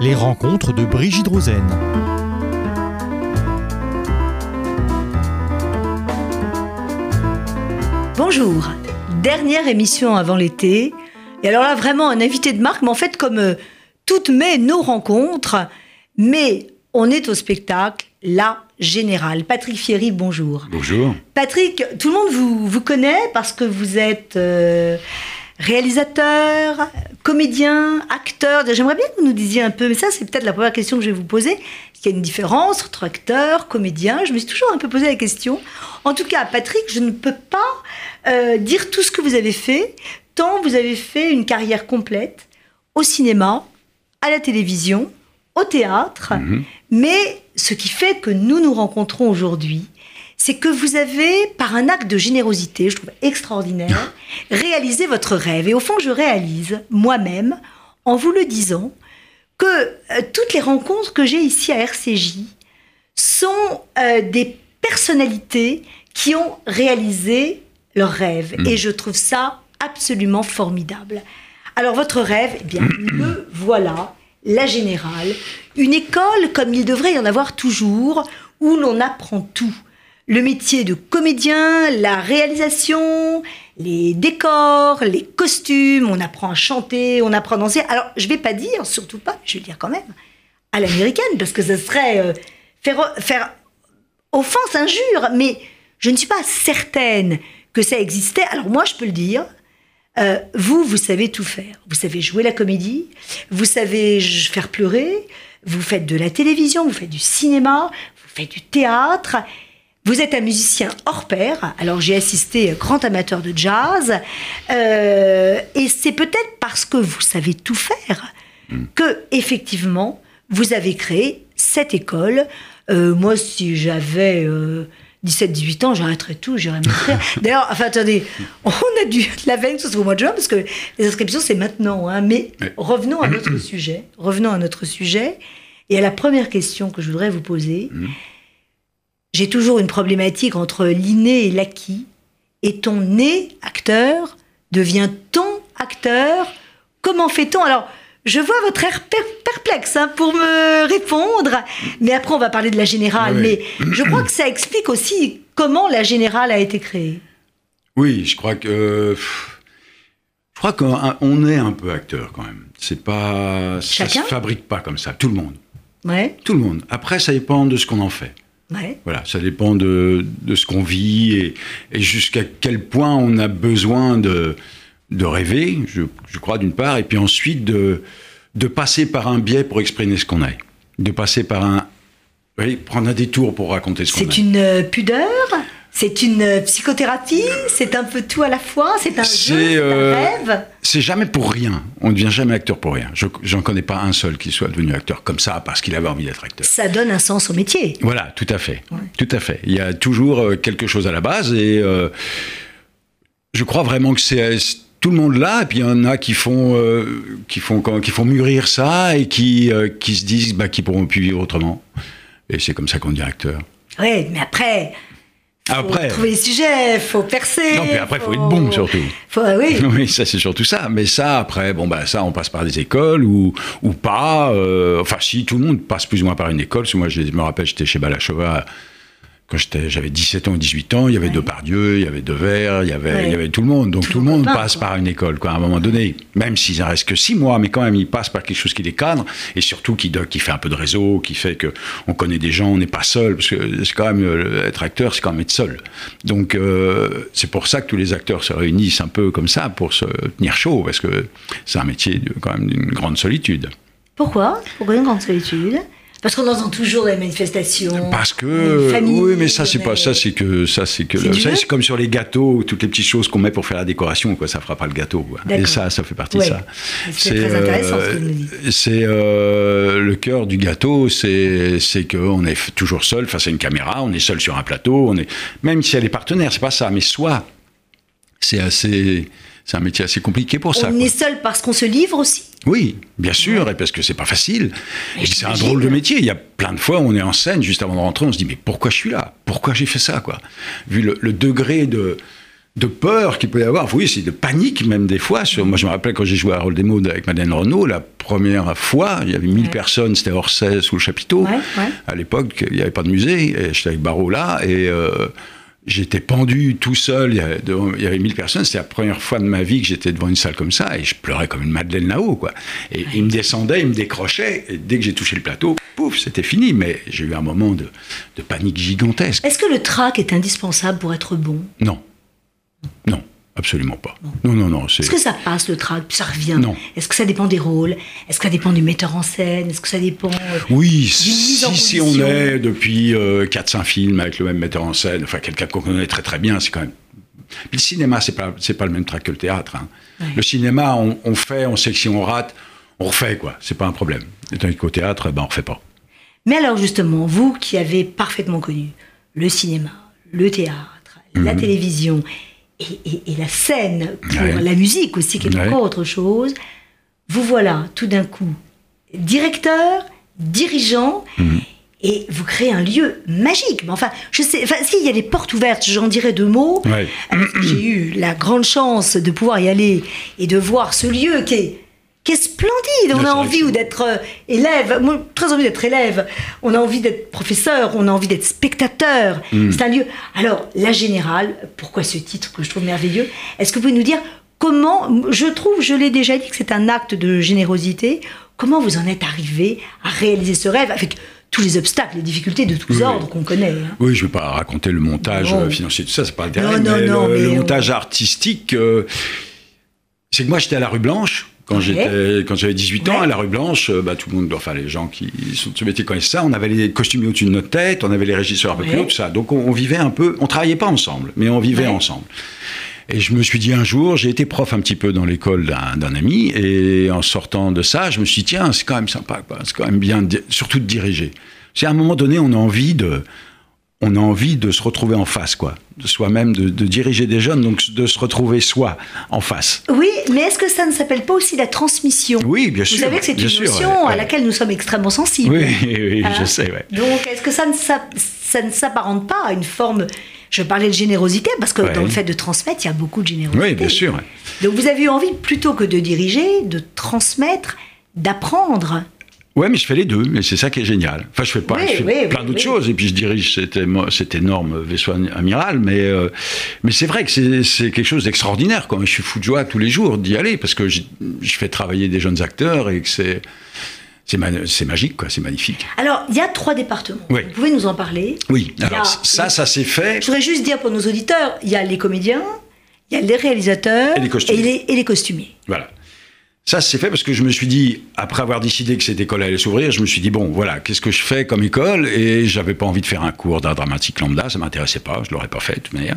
Les rencontres de Brigitte Rosen. Bonjour, dernière émission avant l'été. Et alors là, vraiment un invité de marque, mais en fait, comme euh, toutes mes, nos rencontres, mais on est au spectacle, La Générale. Patrick Fieri, bonjour. Bonjour. Patrick, tout le monde vous, vous connaît parce que vous êtes euh, réalisateur, comédien, acteur. J'aimerais bien que vous nous disiez un peu, mais ça c'est peut-être la première question que je vais vous poser. Est-ce qu'il y a une différence entre acteur, comédien? Je me suis toujours un peu posé la question. En tout cas, Patrick, je ne peux pas euh, dire tout ce que vous avez fait, tant vous avez fait une carrière complète au cinéma, à la télévision, au théâtre. Mais ce qui fait que nous nous rencontrons aujourd'hui, c'est que vous avez, par un acte de générosité, je trouve extraordinaire, réalisé votre rêve. Et au fond, je réalise moi-même, en vous le disant, que euh, toutes les rencontres que j'ai ici à RCJ sont euh, des personnalités qui ont réalisé leur rêve. Et je trouve ça absolument formidable. Alors votre rêve, eh bien, le voilà, la générale, une école comme il devrait y en avoir toujours, où l'on apprend tout. Le métier de comédien, la réalisation, les décors, les costumes, on apprend à chanter, on apprend à danser. Alors, je vais pas dire, surtout pas, je vais le dire quand même, à l'américaine, parce que ce serait euh, faire, offense, injure, mais je ne suis pas certaine que ça existait. Alors moi, je peux le dire, euh, vous, vous savez tout faire. Vous savez jouer la comédie, vous savez faire pleurer, vous faites de la télévision, vous faites du cinéma, vous faites du théâtre. Vous êtes un musicien hors pair. Alors j'ai assisté euh, grand amateur de jazz, euh, et c'est peut-être parce que vous savez tout faire que effectivement vous avez créé cette école. Euh, moi, si j'avais euh, 17-18 ans, j'arrêterais tout, j'irais m'inscrire. D'ailleurs, enfin attendez, on a dû la veille que ce soit au mois de juin parce que les inscriptions c'est maintenant. Hein, mais Ouais. revenons à notre sujet. Revenons à notre sujet et à la première question que je voudrais vous poser. J'ai toujours une problématique entre l'inné et l'acquis. Est-on né acteur Devient-on acteur Comment fait-on? Alors, je vois votre air per- perplexe hein, pour me répondre, mais après on va parler de la générale. Oui. Mais je crois que ça explique aussi comment la générale a été créée. Oui, je crois que. Je crois qu'on on est un peu acteur quand même. C'est pas. Ça se fabrique pas comme ça. Tout le monde. Ouais, Tout le monde. Après, ça dépend de ce qu'on en fait. Ouais. Voilà, ça dépend de, de ce qu'on vit et, et jusqu'à quel point on a besoin de, de rêver, je, je crois, d'une part, et puis ensuite de, de passer par un biais pour exprimer ce qu'on est. De passer par un. Oui, prendre un détour pour raconter ce qu'on C'est est. une euh, pudeur? C'est une euh, psychothérapie, c'est un peu tout à la fois, c'est un jeu, euh, un rêve? C'est jamais pour rien. On ne devient jamais acteur pour rien. Je j'en connais pas un seul qui soit devenu acteur comme ça parce qu'il avait envie d'être acteur. Ça donne un sens au métier. Voilà, tout à fait, tout à fait. Il y a toujours euh, quelque chose à la base et euh, je crois vraiment que c'est tout le monde là. Et puis il y en a qui font euh, qui font qui font mûrir ça et qui euh, qui se disent bah, qu'ils pourront plus vivre autrement. Et c'est comme ça qu'on devient acteur. Oui, mais après, faut Après. trouver les sujets, faut percer. Non, puis après, faut être bon, surtout. Faut, oui. Oui, ça c'est surtout ça. Mais ça, après, bon bah ça, on passe par des écoles ou ou pas. euh, enfin, si tout le monde passe plus ou moins par une école. Parce que moi, je me rappelle, j'étais chez Balachova quand j'étais, j'avais 17 ans ou 18 ans. Il y avait Ouais. Depardieu, il y avait Devers, il y avait, Ouais. il y avait tout le monde. Donc Tout tout, le monde passe quoi. par une école, quoi, à un moment donné. Même s'il en reste que six mois, mais quand même, il passe par quelque chose qui les cadre et surtout qui, qui fait un peu de réseau, qui fait que on connaît des gens, on n'est pas seul. Parce que c'est quand même euh, être acteur, c'est quand même être seul. Donc euh, c'est pour ça que tous les acteurs se réunissent un peu comme ça pour se tenir chaud, parce que c'est un métier de- quand même d'une grande solitude. Pourquoi? Pourquoi une grande solitude? Parce qu'on entend toujours des manifestations. Parce que familles, oui, mais ça c'est pas ça, c'est que ça c'est que C'est comme sur les gâteaux, toutes les petites choses qu'on met pour faire la décoration, quoi. Ça fera pas le gâteau, quoi. Et ça, ça fait partie Ouais. de ça. C'est très intéressant ce que vous nous dites. C'est euh, le cœur du gâteau, c'est c'est que on est toujours seul face à une caméra, on est seul sur un plateau, on est même si elle est partenaire, c'est pas ça, mais soit c'est assez c'est un métier assez compliqué pour ça. On quoi. est seul parce qu'on se livre aussi. Oui, bien sûr, et parce que c'est pas facile. Mais Et c'est un drôle de métier. Il y a plein de fois, on est en scène juste avant de rentrer, on se dit mais pourquoi je suis là? Pourquoi j'ai fait ça quoi? Vu le, le degré de de peur qu'il peut y avoir, oui, c'est de panique même des fois. Sur, moi, je me rappelle quand j'ai joué à Rôle des mots avec Madeleine Renaud, la première fois, il y avait 1000 personnes, c'était Orsay sous le chapiteau. À l'époque, il n'y avait pas de musée, et j'étais avec Barreau là, et euh, j'étais pendu tout seul, il y, avait, il y avait 1000 personnes, c'était la première fois de ma vie que j'étais devant une salle comme ça, et je pleurais comme une Madeleine là-haut, quoi. Et il me descendait, il me décrochait, et dès que j'ai touché le plateau, pouf, c'était fini, mais j'ai eu un moment de, de panique gigantesque. Est-ce que le trac est indispensable pour être bon? Non. Non, absolument pas. Non, non, non. Est-ce que ça passe le trac, puis ça revient? Non. Est-ce que ça dépend des rôles? Est-ce que ça dépend du metteur en scène? Est-ce que ça dépend euh, Oui, si, si on est depuis 4-5 films avec le même metteur en scène, enfin quelqu'un qu'on connaît très très bien, c'est quand même puis le cinéma, c'est pas c'est pas le même trac que le théâtre. Hein. Le cinéma, on, fait, on sait que si on rate, on refait quoi. C'est pas un problème. Et tandis qu'au théâtre, ben on refait pas. Mais alors justement, vous qui avez parfaitement connu le cinéma, le théâtre, la mhm. télévision et, la scène pour la musique aussi, qui est encore autre chose, vous voilà tout d'un coup directeur, dirigeant, mhm. et vous créez un lieu magique. Mais enfin, je sais, enfin, s'il y a des portes ouvertes, j'en dirais deux mots. J'ai eu la grande chance de pouvoir y aller et de voir ce lieu qui est qui est splendide. On a envie d'être euh, élève, moi, très envie d'être élève. On a envie d'être professeur, on a envie d'être spectateur. Hmm. C'est un lieu. Alors, la générale, pourquoi ce titre que je trouve merveilleux? Est-ce que vous pouvez nous dire comment, je trouve, je l'ai déjà dit que c'est un acte de générosité, comment vous en êtes arrivé à réaliser ce rêve avec tous les obstacles, les difficultés de tous ordres qu'on connaît. Hein? Oui, je ne vais pas raconter le montage euh, financier, tout ça, c'est pas intéressant. Non, non, mais le, montage artistique, euh, c'est que moi j'étais à la rue Blanche, quand j'étais, quand j'avais 18 ans, à la rue Blanche, euh, bah, tout le monde, enfin les gens qui sont de ce métier connaissent ça. On avait les costumiers au-dessus de notre tête, on avait les régisseurs un peu plus haut, tout ça. Donc on, vivait un peu, on travaillait pas ensemble, mais on vivait ensemble. Et je me suis dit un jour, j'ai été prof un petit peu dans l'école d'un, ami, et en sortant de ça, je me suis dit tiens, c'est quand même sympa, c'est quand même bien, surtout de diriger. C'est à un moment donné, on a envie de, on a envie de se retrouver en face, quoi. De soi-même, de, diriger des jeunes, donc de se retrouver soi en face. Oui, mais est-ce que ça ne s'appelle pas aussi la transmission? Oui, bien sûr. Vous savez que c'est une notion à laquelle nous sommes extrêmement sensibles. Oui, oui, je hein? sais, Donc, est-ce que ça ne, ça ne s'apparente pas à une forme je parlais de générosité parce que dans le fait de transmettre, il y a beaucoup de générosité. Oui, bien sûr. Donc vous avez eu envie, plutôt que de diriger, de transmettre, d'apprendre. Ouais, mais je fais les deux, mais c'est ça qui est génial. Enfin, je fais pas, je fais plein d'autres choses, et puis je dirige cet, cet énorme vaisseau amiral, mais, euh, mais c'est vrai que c'est quelque chose d'extraordinaire. Quand je suis fou de joie tous les jours d'y aller, parce que je, fais travailler des jeunes acteurs et que c'est c'est magique, quoi, c'est magnifique. Alors, il y a trois départements. Vous pouvez nous en parler? Oui, alors ça, ça s'est fait. Je voudrais juste dire pour nos auditeurs, il y a les comédiens, il y a les réalisateurs et les costumiers. et les costumiers. Voilà. Ça, c'est fait parce que je me suis dit, après avoir décidé que cette école allait s'ouvrir, je me suis dit, bon, voilà, qu'est-ce que je fais comme école? Et j'avais pas envie de faire un cours d'art dramatique lambda, ça m'intéressait pas, je l'aurais pas fait de toute manière.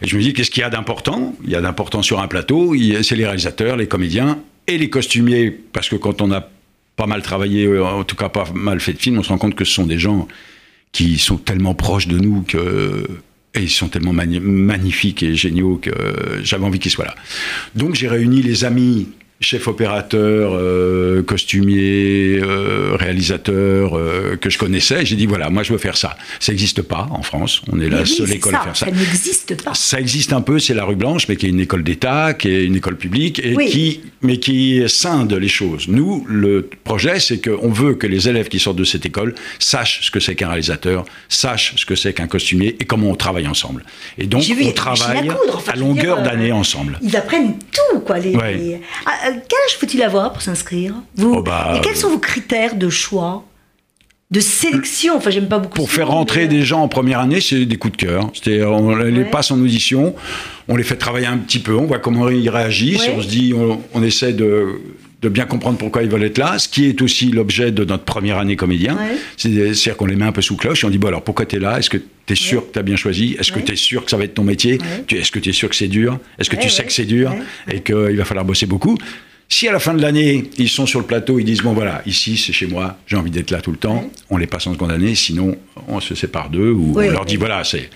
Et je me dis, qu'est-ce qu'il y a d'important? Il y a d'important sur un plateau, c'est les réalisateurs, les comédiens et les costumiers, parce que quand on a pas mal travaillé, euh, en tout cas pas mal fait de films, on se rend compte que ce sont des gens qui sont tellement proches de nous que et ils sont tellement magnifiques et géniaux que j'avais envie qu'ils soient là. Donc j'ai réuni les amis chef opérateur, euh, costumier, euh, réalisateur euh, que je connaissais. J'ai dit voilà, moi je veux faire ça. Ça n'existe pas en France. On est la seule école à faire ça. Ça n'existe pas. Ça existe un peu, c'est la rue Blanche, mais qui est une école d'État, qui est une école publique et qui, mais qui scinde les choses. Nous, le projet, c'est qu'on veut que les élèves qui sortent de cette école sachent ce que c'est qu'un réalisateur, sachent ce que c'est qu'un costumier et comment on travaille ensemble. Et donc on travaille à longueur d'année ensemble. Ils apprennent tout, quoi. Les, ah, euh, quel âge faut-il avoir pour s'inscrire vous oh, bah, Et quels sont vos critères de choix de sélection, enfin j'aime pas beaucoup. Pour faire rentrer des gens en première année, c'est des coups de cœur. C'est-à-dire, on les passe en audition, on les fait travailler un petit peu, on voit comment ils réagissent, on se dit, on, essaie de, bien comprendre pourquoi ils veulent être là, ce qui est aussi l'objet de notre première année comédien. C'est-à-dire qu'on les met un peu sous cloche et on dit, bon alors pourquoi tu es là? Est-ce que tu es sûr que tu as bien choisi? Est-ce que tu es sûr que ça va être ton métier? Est-ce que tu es sûr que c'est dur? Est-ce que tu sais que c'est dur? Et qu'il va falloir bosser beaucoup Si à la fin de l'année, ils sont sur le plateau, ils disent bon voilà, ici c'est chez moi, j'ai envie d'être là tout le temps, Ouais. on les passe en seconde année, sinon on se sépare d'eux ou Ouais, on leur dit voilà, c'est.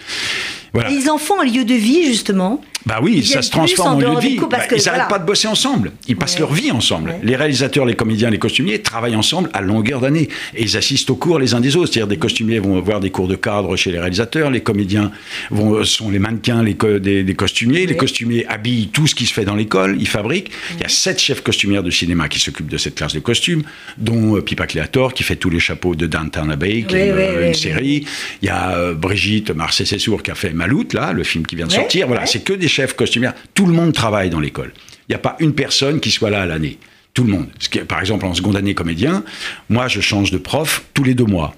Voilà. Ils en font un lieu de vie, justement. Bah oui, Ils ça se transforme en lieu de vie. parce Bah, que, ils n'arrêtent voilà. pas de bosser ensemble. Ils passent Ouais. leur vie ensemble. Ouais. Les réalisateurs, les comédiens, les costumiers travaillent ensemble à longueur d'année. Et ils assistent aux cours les uns des autres. C'est-à-dire des costumiers vont voir des cours de cadre chez les réalisateurs. Les comédiens vont, sont les mannequins les co- des, des costumiers. Les costumiers habillent tout ce qui se fait dans l'école. Ils fabriquent. Il y a sept chefs costumières de cinéma qui s'occupent de cette classe de costumes, dont euh, Pipa Creator qui fait tous les chapeaux de Downton Abbey, qui est euh, une série. Il y a euh, Brigitte Marcet-Sessour qui a fait Maloute, là, le film qui vient de sortir. Voilà, c'est que des chefs costumières. Tout le monde travaille dans l'école. Il n'y a pas une personne qui soit là à l'année. Tout le monde. Ce qui est- par exemple, en seconde année comédien, moi, je change de prof tous les deux mois.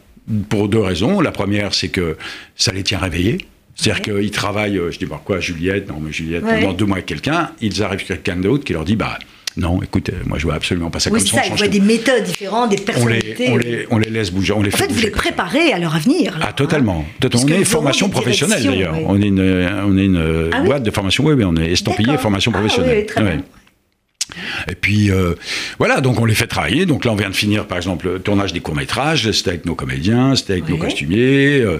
Pour deux raisons. La première, c'est que ça les tient réveillés. C'est-à-dire qu'ils travaillent, euh, je dis, bah, quoi, Juliette? Non, mais Juliette, Ouais. pendant deux mois avec quelqu'un, ils arrivent quelqu'un d'autre qui leur dit, bah, non, écoute, euh, moi, je vois absolument pas ça Oui, comme ça. ça, on voient tout. des méthodes différentes, des on les, personnalités. on, les, on les laisse bouger, on les En fait fait, vous les préparez à leur avenir. là, Ah, totalement. hein. totalement. On est formation professionnelle d'ailleurs. oui. On est une, on est une Ah oui boîte de formation. Oui, oui, on est estampillé formation Ah, oui, professionnelle. très. Et puis euh, voilà, donc on les fait travailler. Donc là, on vient de finir, par exemple, le tournage des courts métrages. C'était avec nos comédiens, c'était avec nos costumiers. euh,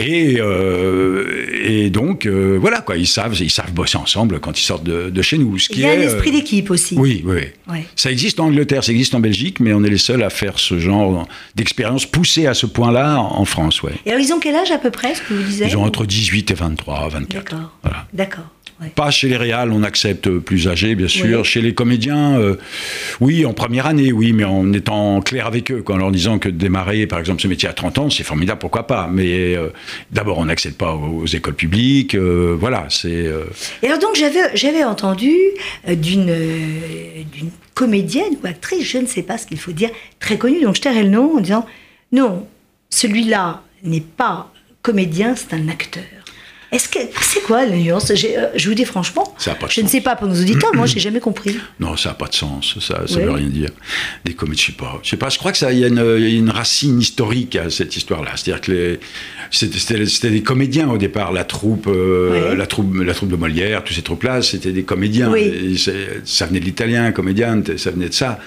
et, euh, et donc euh, voilà quoi, ils savent, ils savent bosser ensemble quand ils sortent de, de chez nous. Ce Il y a un est, esprit euh, d'équipe aussi. Oui, oui. Ouais. Ça existe en Angleterre, ça existe en Belgique, mais on est les seuls à faire ce genre d'expérience poussée à ce point-là en France, ouais. Et alors, ils ont quel âge à peu près, ce que vous disiez Ils ont entre 18 et 23, 24. D'accord. Voilà. D'accord. Ouais. Pas chez les réals, on accepte plus âgés, bien sûr. Chez les comédiens, euh, oui, en première année, oui, mais en étant clair avec eux, en leur disant que démarrer, par exemple, ce métier à 30 ans, c'est formidable, pourquoi pas. Mais euh, d'abord, on n'accède pas aux, aux écoles publiques, euh, voilà, c'est... Et alors donc j'avais entendu d'une d'une comédienne ou actrice, je ne sais pas ce qu'il faut dire, très connue, donc je tairai le nom en disant non, celui-là n'est pas comédien, c'est un acteur. Est-ce que c'est quoi la nuance euh, Je vous dis franchement, Ça a pas de je ne sais pas pour nos auditeurs, moi j'ai jamais compris. Non, ça n'a pas de sens, ça ne Ouais. veut rien dire. Des comédies, je sais pas. Je sais pas, je crois que ça, il y, a une- il y a une racine historique à cette histoire-là. C'est-à-dire que c'était, des comédiens au départ, la troupe, euh, Ouais. la troupe, la troupe de Molière, tous ces troupes-là, c'était des comédiens. Oui. Ça venait de l'italien, comédienne, ça venait de ça.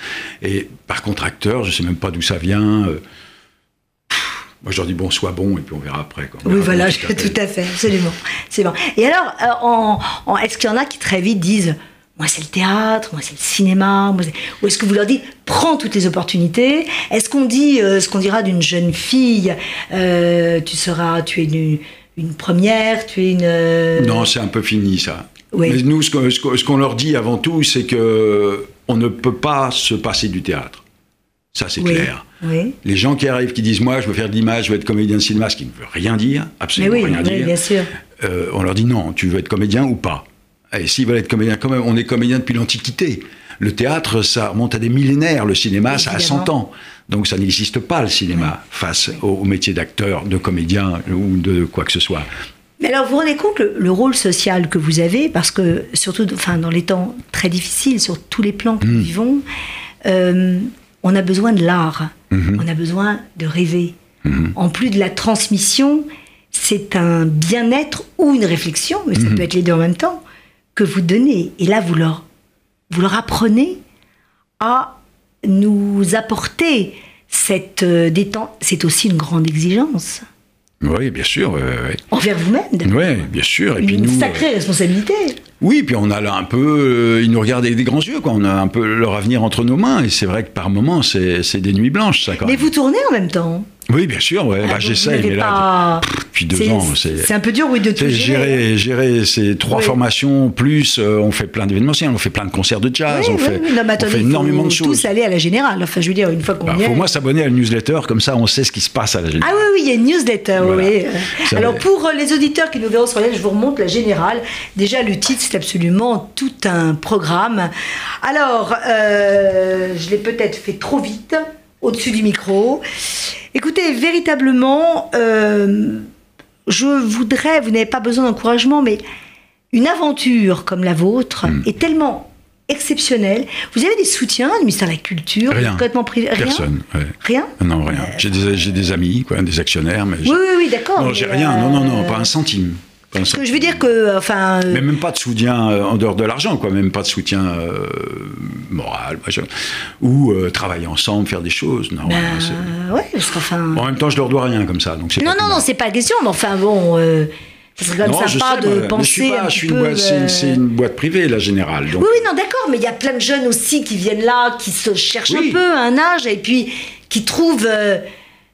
Et par contre, acteur, je sais même pas d'où ça vient. euh, moi, je leur dis bon, sois bon, et puis on verra après. quoi. On Oui, verra voilà, je- tout à fait, absolument. C'est bon. Et alors, euh, est-ce qu'il y en a qui très vite disent moi c'est le théâtre, moi c'est le cinéma, moi, ou est-ce que vous leur dites prends toutes les opportunités? Est-ce qu'on dit euh, ce qu'on dira d'une jeune fille euh, tu seras, tu es une, une première, tu es une. Non, c'est un peu fini ça. Oui. Mais nous, qu'on ce qu'on leur dit avant tout, c'est que on ne peut pas se passer du théâtre. Ça, c'est oui, clair. Oui. Les gens qui arrivent, qui disent moi, je veux faire de l'image, je veux être comédien de cinéma, ce qui ne veut rien dire, absolument oui, rien oui, dire. bien sûr. Euh, on leur dit non, tu veux être comédien ou pas? Et s'ils veulent être comédien, quand même, on est comédien depuis l'Antiquité. Le théâtre, ça remonte à des millénaires. Le cinéma, ça a Évidemment. 100 ans. Donc ça n'existe pas, le cinéma, face au, au métier d'acteur, de comédien ou de quoi que ce soit. Mais alors, vous vous rendez compte le, le rôle social que vous avez, parce que surtout enfin, dans les temps très difficiles, sur tous les plans que nous vivons, euh, on a besoin de l'art, on a besoin de rêver. En plus de la transmission, c'est un bien-être ou une réflexion, mais ça peut être les deux en même temps, que vous donnez. Et là, vous leur, vous leur apprenez à nous apporter cette euh, détente. C'est aussi une grande exigence Oui, bien sûr. ouais. envers vous-même. Oui, bien sûr. Et puis une nous, sacrée responsabilité. Oui, puis on a là un peu, euh, ils nous regardent avec des grands yeux, quoi. On a un peu leur avenir entre nos mains, et c'est vrai que par moments, c'est c'est des nuits blanches, ça. Quand Mais même. vous tournez en même temps. Oui, bien sûr. Ouais. Ah, bah, j'essaye, mais là, pas- depuis deux ans, c'est. C'est un peu dur, oui, de tout gérer. gérer, gérer ces trois Oui. formations, plus euh, on fait plein d'événementiels, on fait plein de concerts de jazz, Oui, on oui, fait. Non, mais on attendez, fait énormément de choses. tous aller à la générale. Enfin, je veux dire, une fois qu'on Il y est. faut moi s'abonner à la newsletter, comme ça on sait ce qui se passe à la générale. Ah oui, oui, il y a une newsletter, Voilà. oui. Ça Alors va. pour euh, les auditeurs qui nous verront sur la je vous remonte la générale. Déjà, le titre, c'est absolument tout un programme. Alors, euh, je l'ai peut-être fait trop vite, au-dessus du micro. Écoutez, véritablement, euh, je voudrais, vous n'avez pas besoin d'encouragement, mais une aventure comme la vôtre Hmm. est tellement exceptionnelle. Vous avez des soutiens du ministère de la Culture Rien. Complètement privé? Rien? Personne. ouais. Rien? Non, rien. J'ai des, j'ai des amis, quoi, des actionnaires, mais Oui, oui, oui, d'accord. non, j'ai rien. Non, non, non, euh, pas un centime. Ce que je veux dire que, enfin, euh, Mais même pas de soutien euh, en dehors de l'argent, quoi. Même pas de soutien euh, moral, machin. ou euh, travailler ensemble, faire des choses. Non, ouais, parce qu'enfin. en même temps, je leur dois rien comme ça, donc Non, non, non, c'est pas la question, mais enfin bon, ça serait quand même Non, sympa sais, de moi, penser pas, un petit peu. c'est, une boîte privée, la générale. Donc, Oui, oui, non, d'accord, mais il y a plein de jeunes aussi qui viennent là, qui se cherchent Oui. un peu à un âge et puis qui trouvent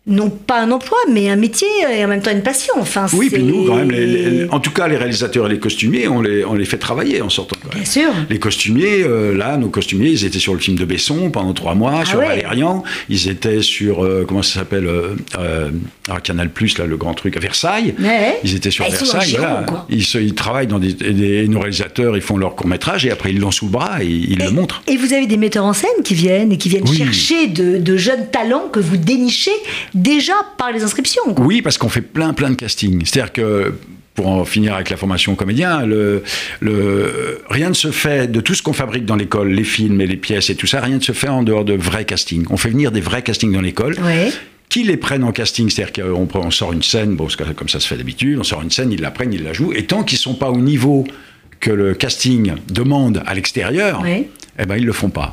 non pas un emploi, mais un métier et en même temps une passion. Enfin, oui, puis nous, quand même, les- les- en tout cas, les réalisateurs et les costumiers, on les, on les fait travailler en sortant. Bien sûr. Les costumiers, euh, là, nos costumiers, ils étaient sur le film de Besson pendant trois mois, Ah sur ouais. Valérian. Ils étaient sur, euh, comment ça s'appelle, euh, euh, ah, Canal Plus, là, le grand truc, à Versailles. Ouais. Ils étaient sur Ah, Versailles, giron, voilà. Ils, se- ils travaillent dans des, des- nos réalisateurs, ils font leur court métrage et après ils l'ont sous le bras et ils le montrent. Et vous avez des metteurs en scène qui viennent et qui viennent Oui. chercher de, de jeunes talents que vous dénichez déjà par les inscriptions. quoi. Oui, parce qu'on fait plein, plein de castings. C'est-à-dire que, pour en finir avec la formation comédien, le, le, rien ne se fait de tout ce qu'on fabrique dans l'école, les films et les pièces et tout ça, rien ne se fait en dehors de vrais castings. On fait venir des vrais castings dans l'école. Qui les prennent en casting, c'est-à-dire qu'on on sort une scène, bon, comme ça se fait d'habitude, on sort une scène, ils la prennent, ils la jouent, et tant qu'ils sont pas au niveau que le casting demande à l'extérieur, Ouais. eh ben ils le font pas.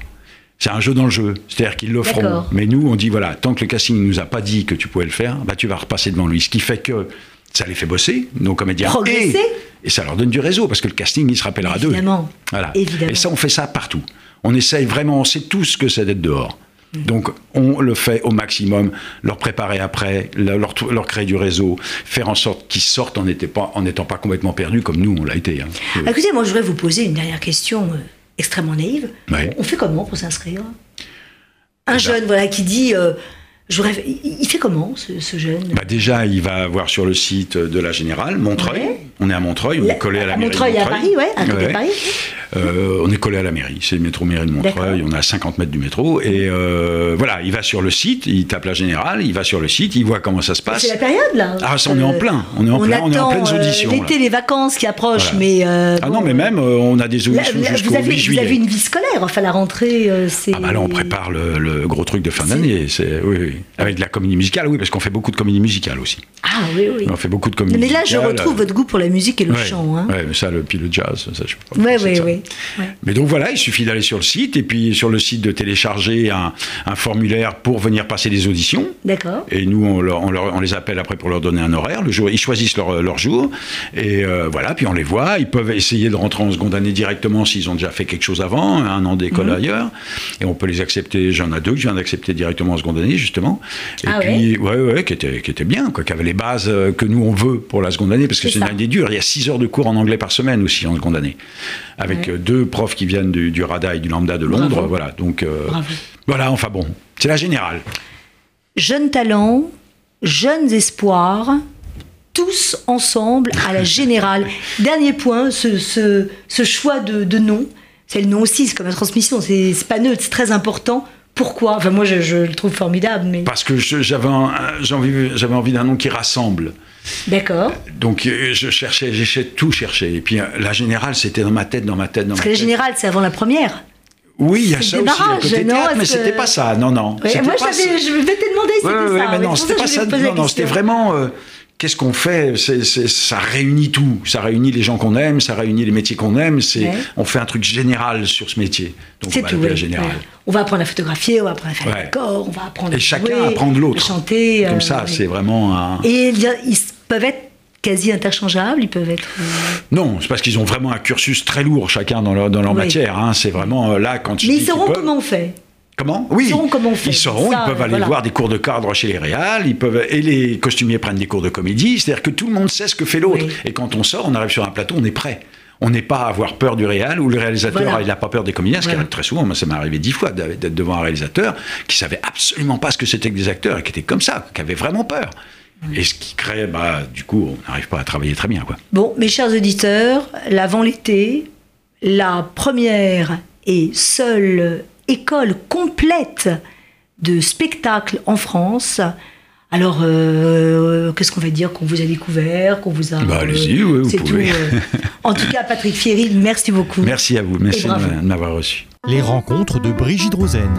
C'est un jeu dans le jeu, c'est-à-dire qu'ils le feront. D'accord. Mais nous, on dit voilà, tant que le casting nous a pas dit que tu pouvais le faire, bah tu vas repasser devant lui. Ce qui fait que ça les fait bosser, nos comédiens. Et, et ça leur donne du réseau, parce que le casting, il se rappellera d'eux. Évidemment. Voilà. Évidemment. Et ça, on fait ça partout. On essaye vraiment, on sait tous ce que c'est d'être dehors. Mm. Donc, on le fait au maximum, leur préparer après, leur, créer du réseau, faire en sorte qu'ils sortent en n'étant pas, en pas complètement perdus comme nous, on l'a été. hein. Écoutez, moi je voudrais vous poser une dernière question euh, extrêmement naïve. Ouais. On fait comment pour s'inscrire? Un jeune voilà, qui dit euh, je rêve- il il fait comment ce, ce jeune? Bah déjà, il va voir sur le site de la Générale, Montreuil. Ouais. On est à Montreuil, on est collé à la à mairie Montreuil, de à. Paris, ouais, à côté de Ouais. Paris. Euh, on est collé à la mairie, c'est le métro mairie de Montreuil, on est à 50 mètres du métro. Et euh, voilà, il va sur le site, il tape la Générale, il va sur le site, il voit comment ça se passe. C'est la période là. Ah, ça, on est en plein, on est en plein, on est en euh, auditions, L'été, les vacances qui approchent, Voilà. mais. euh, Ah non, mais même, euh, on a des auditions jusqu'au vous, avez, 8 vous juillet. avez une vie scolaire, enfin la rentrée, euh, c'est. Ah bah là, on prépare le, le gros truc de fin d'année. C'est oui, oui. avec de la comédie musicale, oui, parce qu'on fait beaucoup de comédie musicale aussi. Ah oui, oui. On fait beaucoup de comédie Mais là, je retrouve votre goût pour la musique et le Ouais, chant. Hein. ouais, mais ça, le, puis le jazz, ça, je peux pas Ouais, ouais, ça. Mais donc voilà, il suffit d'aller sur le site et puis sur le site de télécharger un, un formulaire pour venir passer des auditions. D'accord. Et nous, on, leur- on leur- on les appelle après pour leur donner un horaire. Le jour, ils choisissent leur, leur jour. Et euh, voilà, puis on les voit. Ils peuvent essayer de rentrer en seconde année directement s'ils ont déjà fait quelque chose avant, un an d'école Mhm. ailleurs. Et on peut les accepter. J'en ai deux que je viens d'accepter directement en seconde année, justement. Et Ah puis, ouais, ouais, qui étaient qui étaient bien, quoi, qui avaient les bases euh, que nous on veut pour la seconde année, parce que C'est une année Il y a six heures de cours en anglais par semaine aussi en seconde année, avec Ouais. euh, deux profs qui viennent du, du RADA et du Lambda de Londres. Bravo. Voilà, donc euh, voilà. Enfin bon, c'est la générale. Jeunes talents, jeunes espoirs, tous ensemble à la générale. Dernier point, ce, ce- ce choix de, de nom, c'est le nom aussi, c'est comme la transmission, c'est pas neutre, c'est très important. Pourquoi? Enfin, moi, je, je le trouve formidable, mais Parce que j'avais envie, j'avais envie d'un nom qui rassemble. D'accord. Donc euh, je cherchais, j'ai tout cherché. Et puis euh, la générale, c'était dans ma tête, dans ma tête, dans Parce ma que la tête. générale, c'est avant la première. Oui, il y a ça le aussi, démarrage, côté non, théâtre, mais que- c'était pas ça. Non, non. Ouais, moi, je, pas vais te demander si Ouais, c'était ouais, ça. mais ouais, non, c'était pas ça. la Non, non, c'était vraiment. euh, Qu'est-ce qu'on fait? Ça réunit tout. Ça réunit les gens qu'on aime, ça réunit les métiers qu'on aime. C'est, Ouais. On fait un truc général sur ce métier. Donc C'est tout. la oui, ouais. On va apprendre à photographier, on va apprendre à faire Ouais. des décors, on va apprendre Et à chacun jouer, apprend de l'autre. chanter. Comme euh, ça, c'est vraiment un. Et il peuvent être quasi interchangeables, ils peuvent être. euh, Non, c'est parce qu'ils ont vraiment un cursus très lourd chacun dans leur, dans leur Oui. matière. hein. C'est vraiment euh, là quand je Mais ils sauront peuvent- comment on fait. Comment Oui. Ils sauront comment on fait. Ils sauront, Ça, ils peuvent aller voilà. voir des cours de cadre chez les réals, ils peuvent et les costumiers prennent des cours de comédie. C'est-à-dire que tout le monde sait ce que fait l'autre. Oui. Et quand on sort, on arrive sur un plateau, on est prêt. On n'est pas à avoir peur du réal ou le réalisateur Voilà. il n'a pas peur des comédiens, ce qui arrive très souvent. Moi, ça m'est arrivé dix fois d'être devant un réalisateur qui savait absolument pas ce que c'était que des acteurs et qui était comme ça, qui avait vraiment peur. Et ce qui crée, bah, du coup, on n'arrive pas à travailler très bien, quoi. Bon, mes chers auditeurs, l'avant l'été, la première et seule école complète de spectacle en France. Alors, euh, qu'est-ce qu'on va dire Qu'on vous a découvert, qu'on vous a. Bah, allez-y, oui, vous pouvez. tout. euh. En tout cas, Patrick Fieri, merci beaucoup. Merci à vous, merci de m'avoir reçu. Les rencontres de Brigitte Rosen.